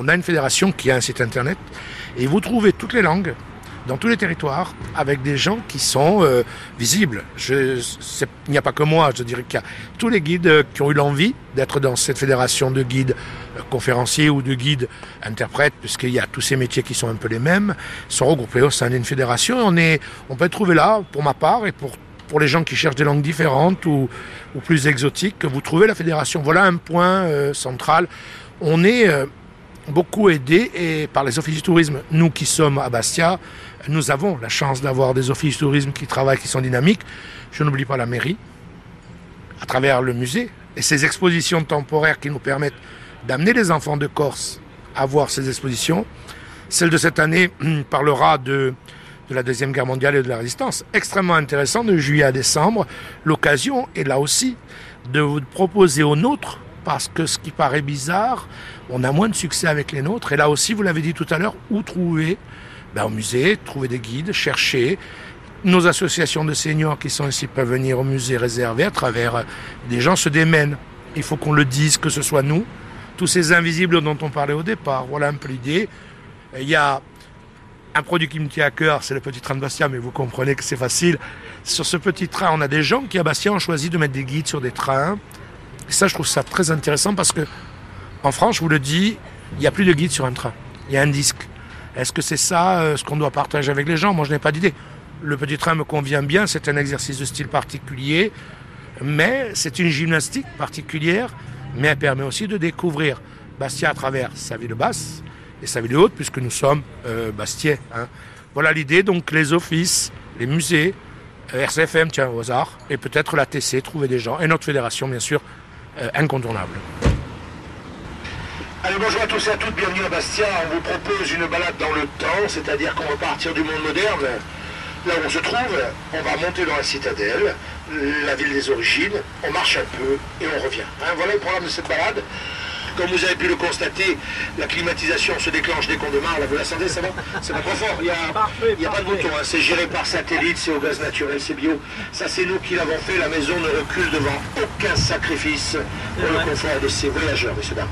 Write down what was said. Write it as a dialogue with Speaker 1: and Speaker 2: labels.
Speaker 1: on a une fédération qui a un site internet et vous trouvez toutes les langues dans tous les territoires avec des gens qui sont euh, visibles. Il n'y a pas que moi, je dirais qu'il y a tous les guides euh, qui ont eu l'envie d'être dans cette fédération de guides euh, conférenciers ou de guides interprètes, puisqu'il y a tous ces métiers qui sont un peu les mêmes, sont regroupés au sein d'une fédération. On, est, on peut être trouvé là, pour ma part, et pour, pour les gens qui cherchent des langues différentes ou, ou plus exotiques, que vous trouvez la fédération. Voilà un point central. On est beaucoup aidé et par les offices du tourisme. Nous qui sommes à Bastia, nous avons la chance d'avoir des offices du tourisme qui travaillent, qui sont dynamiques. Je n'oublie pas la mairie, à travers le musée et ces expositions temporaires qui nous permettent d'amener les enfants de Corse à voir ces expositions. Celle de cette année parlera de, de la Deuxième Guerre mondiale et de la résistance. Extrêmement intéressant, de juillet à décembre. L'occasion est là aussi de vous proposer aux nôtres parce que ce qui paraît bizarre, on a moins de succès avec les nôtres. Et là aussi, vous l'avez dit tout à l'heure, où trouver? Ben, Au musée, trouver des guides, chercher. Nos associations de seniors qui sont ici peuvent venir au musée réservé à travers euh, des gens se démènent. Il faut qu'on le dise, que ce soit nous, tous ces invisibles dont on parlait au départ. Voilà un peu l'idée. Il y a un produit qui me tient à cœur, c'est le petit train de Bastia, mais vous comprenez que c'est facile. Sur ce petit train, on a des gens qui à Bastia ont choisi de mettre des guides sur des trains. Et ça, je trouve ça très intéressant parce que en France, je vous le dis, il n'y a plus de guide sur un train. Il y a un disque. Est-ce que c'est ça euh, ce qu'on doit partager avec les gens? Moi, je n'ai pas d'idée. Le petit train me convient bien, c'est un exercice de style particulier, mais c'est une gymnastique particulière, mais elle permet aussi de découvrir Bastia à travers sa ville basse et sa ville haute, puisque nous sommes euh, Bastiais. Hein. Voilà l'idée, donc les offices, les musées, euh, RCFM, tiens, au hasard, et peut-être la TC, trouver des gens, et notre fédération, bien sûr, incontournable.
Speaker 2: Allez, bonjour à tous et à toutes, bienvenue à Bastia. On vous propose une balade dans le temps, c'est-à-dire qu'on va partir du monde moderne, là où on se trouve, on va monter dans la citadelle, la ville des origines, on marche un peu et on revient. Hein, voilà le programme de cette balade. Comme vous avez pu le constater, la climatisation se déclenche dès qu'on démarre. Là, vous la sentez, ça va? C'est pas trop fort. Il n'y a, a pas de bouton. Hein. C'est géré par satellite, c'est au gaz naturel, c'est bio. Ça, c'est nous qui l'avons fait. La maison ne recule devant aucun sacrifice pour le confort de ses voyageurs, messieurs dames.